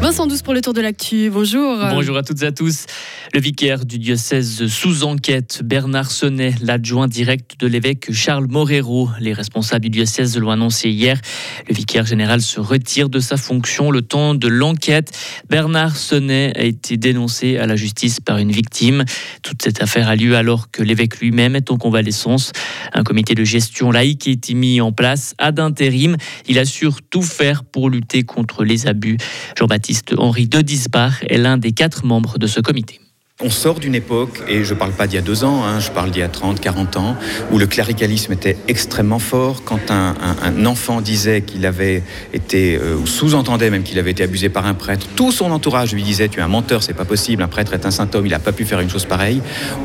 Vincent Douce pour le tour de l'actu. Bonjour. Bonjour à toutes et à tous. Le vicaire du diocèse sous enquête, Bernard Sonnet, l'adjoint direct de l'évêque Charles Morero. Les responsables du diocèse l'ont annoncé hier. Le vicaire général se retire de sa fonction le temps de l'enquête. Bernard Sonnet a été dénoncé à la justice par une victime. Toute cette affaire a lieu alors que l'évêque lui-même est en convalescence. Un comité de gestion laïque a été mis en place à d'intérim. Il assure tout faire pour lutter contre les abus. Jean-Baptiste Henri de Disbar est l'un des quatre membres de ce comité. On sort d'une époque, et je ne parle pas d'il y a deux ans, hein, je parle d'il y a 30, 40 ans, où le cléricalisme était extrêmement fort. Quand un, enfant disait qu'il avait été, euh, ou sous-entendait même qu'il avait été abusé par un prêtre, tout son entourage lui disait Tu es un menteur, c'est pas possible, un prêtre est un saint homme, il n'a pas pu faire une chose pareille.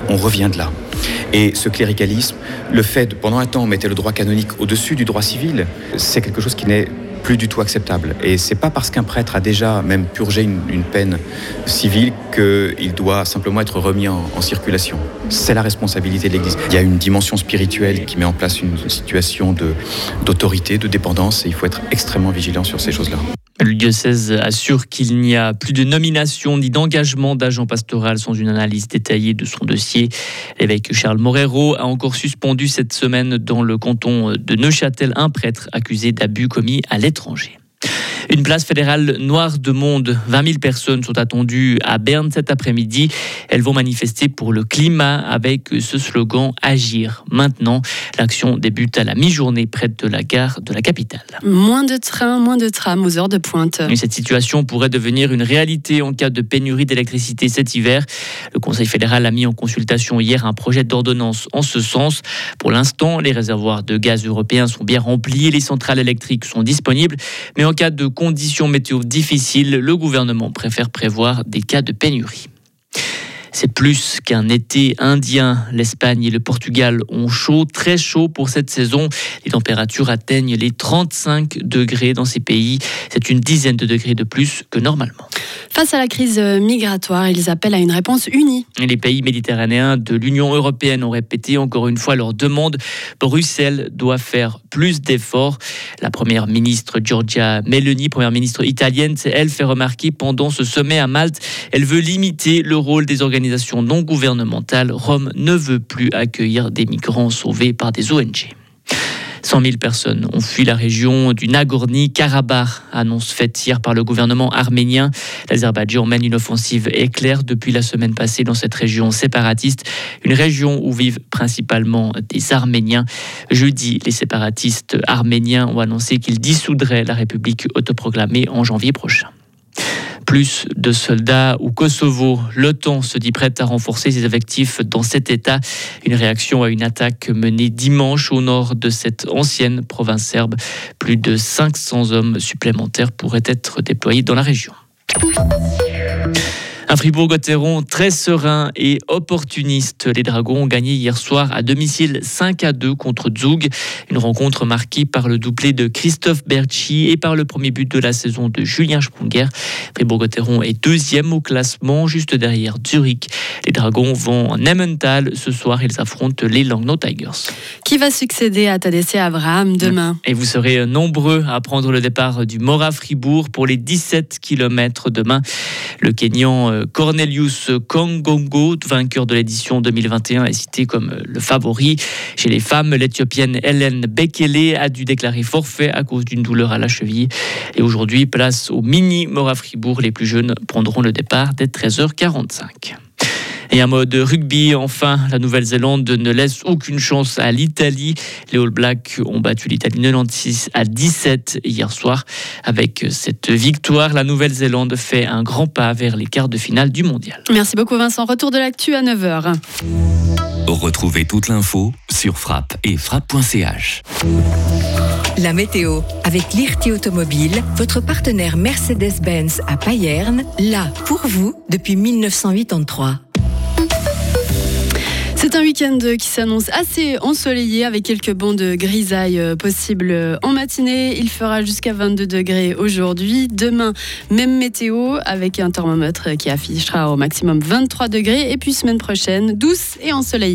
On revient de là. Et ce cléricalisme, le fait, de, pendant un temps, on mettait le droit canonique au-dessus du droit civil, c'est quelque chose qui n'est plus du tout acceptable. Et c'est pas parce qu'un prêtre a déjà même purgé une, peine civile qu'il doit simplement être remis en, circulation. C'est la responsabilité de l'Église. Il y a une dimension spirituelle qui met en place une situation d'autorité, de dépendance, et il faut être extrêmement vigilant sur ces choses-là. Le diocèse assure qu'il n'y a plus de nomination ni d'engagement d'agent pastoral sans une analyse détaillée de son dossier. L'évêque Charles Morero a encore suspendu cette semaine dans le canton de Neuchâtel un prêtre accusé d'abus commis à l'étranger. Une place fédérale noire de monde. 20 000 personnes sont attendues à Berne cet après-midi. Elles vont manifester pour le climat avec ce slogan Agir maintenant. L'action débute à la mi-journée près de la gare de la capitale. Moins de trains, moins de trams aux heures de pointe. cette situation pourrait devenir une réalité en cas de pénurie d'électricité cet hiver. Le Conseil fédéral a mis en consultation hier un projet d'ordonnance en ce sens. Pour l'instant, les réservoirs de gaz européens sont bien remplis et les centrales électriques sont disponibles. Mais en cas de conditions météo difficiles, le gouvernement préfère prévoir des cas de pénurie. C'est plus qu'un été indien. L'Espagne et le Portugal ont chaud, très chaud pour cette saison. Les températures atteignent les 35 degrés dans ces pays. C'est une dizaine de degrés de plus que normalement. Face à la crise migratoire, ils appellent à une réponse unie. Les pays méditerranéens de l'Union européenne ont répété encore une fois leur demande. Bruxelles doit faire plus d'efforts. La première ministre Giorgia Meloni, première ministre italienne, elle fait remarquer pendant ce sommet à Malte, elle veut limiter le rôle des organisations non gouvernementales. Rome ne veut plus accueillir des migrants sauvés par des ONG. 100 000 personnes ont fui la région du Nagorno-Karabakh, annonce faite hier par le gouvernement arménien. L'Azerbaïdjan mène une offensive éclair depuis la semaine passée dans cette région séparatiste, une région où vivent principalement des Arméniens. Jeudi, les séparatistes arméniens ont annoncé qu'ils dissoudraient la République autoproclamée en janvier prochain plus de soldats au Kosovo. L'OTAN se dit prête à renforcer ses effectifs dans cet État. Une réaction à une attaque menée dimanche au nord de cette ancienne province serbe. Plus de 500 hommes supplémentaires pourraient être déployés dans la région. Un Fribourg-Gotteron très serein et opportuniste. Les Dragons ont gagné hier soir à domicile 5 à 2 contre Zug. Une rencontre marquée par le doublé de Christophe Berchi et par le premier but de la saison de Julien Sprunger. Fribourg-Gotteron est deuxième au classement, juste derrière Zurich. Les Dragons vont en Emmental. Ce soir, ils affrontent les Langnau Tigers. Qui va succéder à Tadessé Abraham demain? Et vous serez nombreux à prendre le départ du Mora Fribourg pour les 17 km demain. Le Kenyan euh, Cornelius Kongongo, vainqueur de l'édition 2021, est cité comme euh, le favori. Chez les femmes, l'Éthiopienne Hélène Bekele a dû déclarer forfait à cause d'une douleur à la cheville. Et aujourd'hui, place au mini Mora Fribourg. Les plus jeunes prendront le départ dès 13h45. Et un mode rugby, enfin, la Nouvelle-Zélande ne laisse aucune chance à l'Italie. Les All Blacks ont battu l'Italie 96 à 17 hier soir. Avec cette victoire, la Nouvelle-Zélande fait un grand pas vers les quarts de finale du mondial. Merci beaucoup Vincent. Retour de l'actu à 9h. Retrouvez toute l'info sur frappe et frappe.ch. La météo avec l'IRT Automobile, votre partenaire Mercedes-Benz à Payerne, là pour vous depuis 1983. C'est un week-end qui s'annonce assez ensoleillé avec quelques bancs de grisaille euh, possibles en matinée. Il fera jusqu'à 22 degrés aujourd'hui. Demain, même météo avec un thermomètre qui affichera au maximum 23 degrés. Et puis semaine prochaine, douce et ensoleillée.